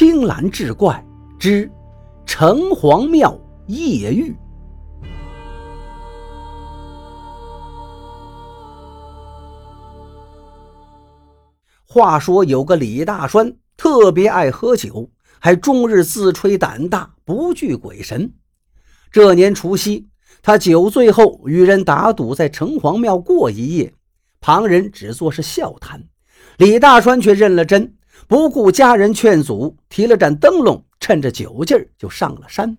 青蓝志怪之城隍庙夜遇。话说有个李大栓，特别爱喝酒，还终日自吹胆大，不惧鬼神。这年除夕，他酒醉后与人打赌在城隍庙过一夜，旁人只做是笑谈，李大栓却认了真。不顾家人劝阻，提了盏灯笼，趁着酒劲儿就上了山。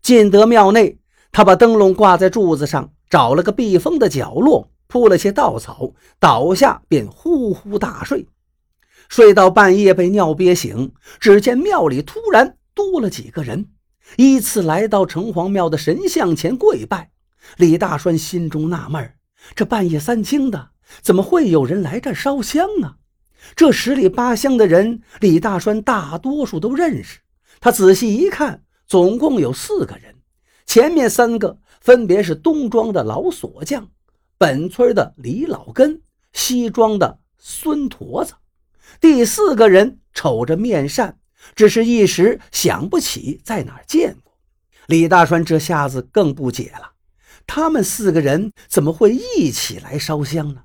进得庙内，他把灯笼挂在柱子上，找了个避风的角落，铺了些稻草，倒下便呼呼大睡。睡到半夜被尿憋醒，只见庙里突然多了几个人，依次来到城隍庙的神像前跪拜。李大栓心中纳闷这半夜三更的，怎么会有人来这烧香啊？这十里八乡的人，李大栓大多数都认识。他仔细一看，总共有四个人。前面三个分别是东庄的老锁匠、本村的李老根、西庄的孙驼子。第四个人瞅着面善，只是一时想不起在哪儿见过。李大栓这下子更不解了：他们四个人怎么会一起来烧香呢？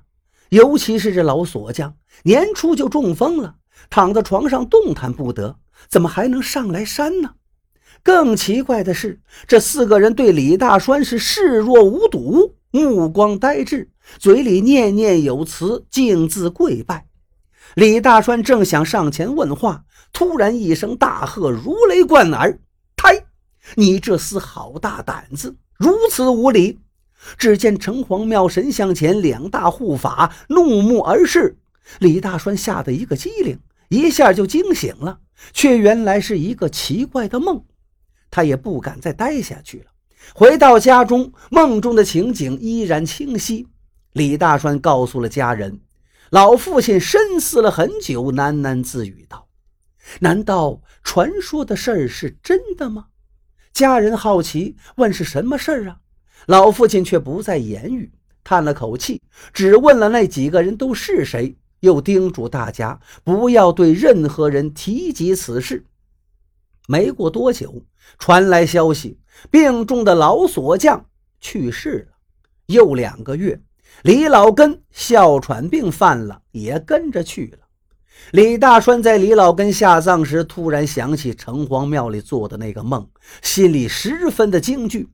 尤其是这老锁匠，年初就中风了，躺在床上动弹不得，怎么还能上来山呢？更奇怪的是，这四个人对李大栓是视若无睹，目光呆滞，嘴里念念有词，径自跪拜。李大栓正想上前问话，突然一声大喝，如雷贯耳：“胎！你这厮好大胆子，如此无礼！”只见城隍庙神像前两大护法怒目而视，李大栓吓得一个机灵，一下就惊醒了，却原来是一个奇怪的梦。他也不敢再待下去了。回到家中，梦中的情景依然清晰。李大栓告诉了家人，老父亲深思了很久，喃喃自语道：“难道传说的事儿是真的吗？”家人好奇问：“是什么事儿啊？”老父亲却不再言语，叹了口气，只问了那几个人都是谁，又叮嘱大家不要对任何人提及此事。没过多久，传来消息，病重的老锁匠去世了。又两个月，李老根哮喘病犯了，也跟着去了。李大栓在李老根下葬时，突然想起城隍庙里做的那个梦，心里十分的惊惧。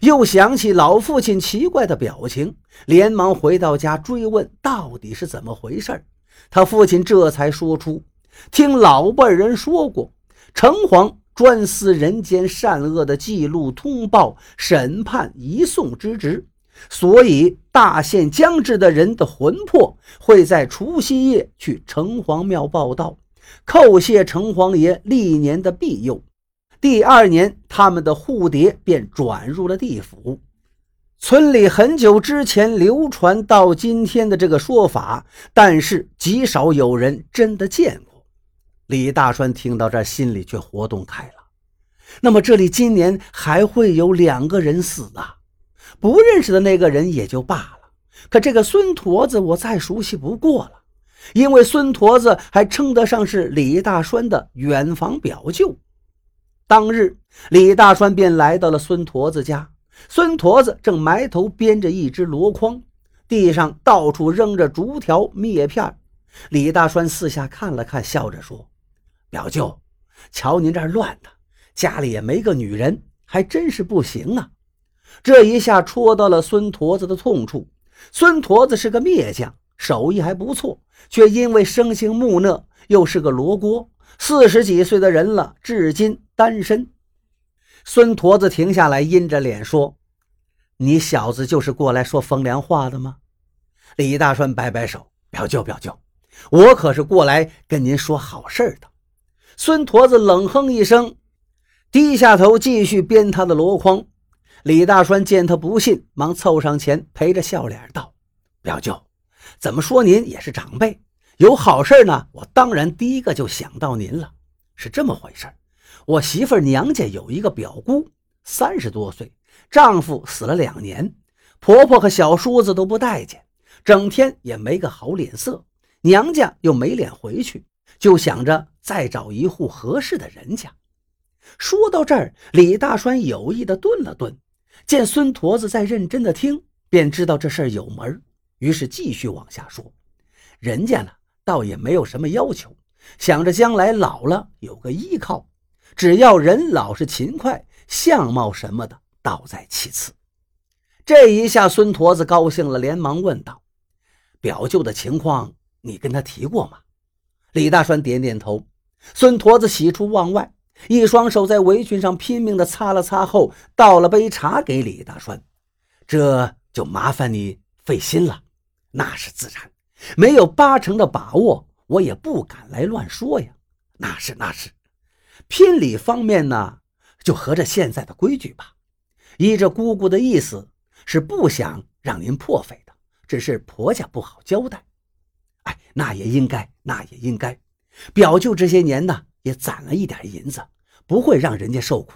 又想起老父亲奇怪的表情，连忙回到家追问到底是怎么回事他父亲这才说出：听老辈人说过，城隍专司人间善恶的记录、通报、审判、移送之职，所以大限将至的人的魂魄会在除夕夜去城隍庙报道，叩谢城隍爷历年的庇佑。第二年，他们的护蝶便转入了地府。村里很久之前流传到今天的这个说法，但是极少有人真的见过。李大栓听到这，心里却活动开了。那么这里今年还会有两个人死啊？不认识的那个人也就罢了，可这个孙驼子我再熟悉不过了，因为孙驼子还称得上是李大栓的远房表舅。当日，李大栓便来到了孙驼子家。孙驼子正埋头编着一只箩筐，地上到处扔着竹条、篾片。李大栓四下看了看，笑着说：“表舅，瞧您这乱的，家里也没个女人，还真是不行啊！”这一下戳到了孙驼子的痛处。孙驼子是个篾匠，手艺还不错，却因为生性木讷，又是个罗锅。四十几岁的人了，至今单身。孙驼子停下来，阴着脸说：“你小子就是过来说风凉话的吗？”李大栓摆摆手：“表舅，表舅，我可是过来跟您说好事的。”孙驼子冷哼一声，低下头继续编他的箩筐。李大栓见他不信，忙凑上前陪着笑脸道：“表舅，怎么说您也是长辈。”有好事呢，我当然第一个就想到您了。是这么回事我媳妇娘家有一个表姑，三十多岁，丈夫死了两年，婆婆和小叔子都不待见，整天也没个好脸色，娘家又没脸回去，就想着再找一户合适的人家。说到这儿，李大栓有意的顿了顿，见孙驼子在认真的听，便知道这事儿有门，于是继续往下说：“人家呢，倒也没有什么要求，想着将来老了有个依靠，只要人老实勤快，相貌什么的倒在其次。”这一下，孙驼子高兴了，连忙问道：“表舅的情况，你跟他提过吗？”李大栓点点头。孙驼子喜出望外。一双手在围裙上拼命地擦了擦后，倒了杯茶给李大栓。这就麻烦你费心了。那是自然，没有八成的把握，我也不敢来乱说呀。那是那是，聘礼方面呢，就合着现在的规矩吧。依着姑姑的意思，是不想让您破费的，只是婆家不好交代。哎，那也应该，那也应该。表舅这些年呢。也攒了一点银子，不会让人家受苦。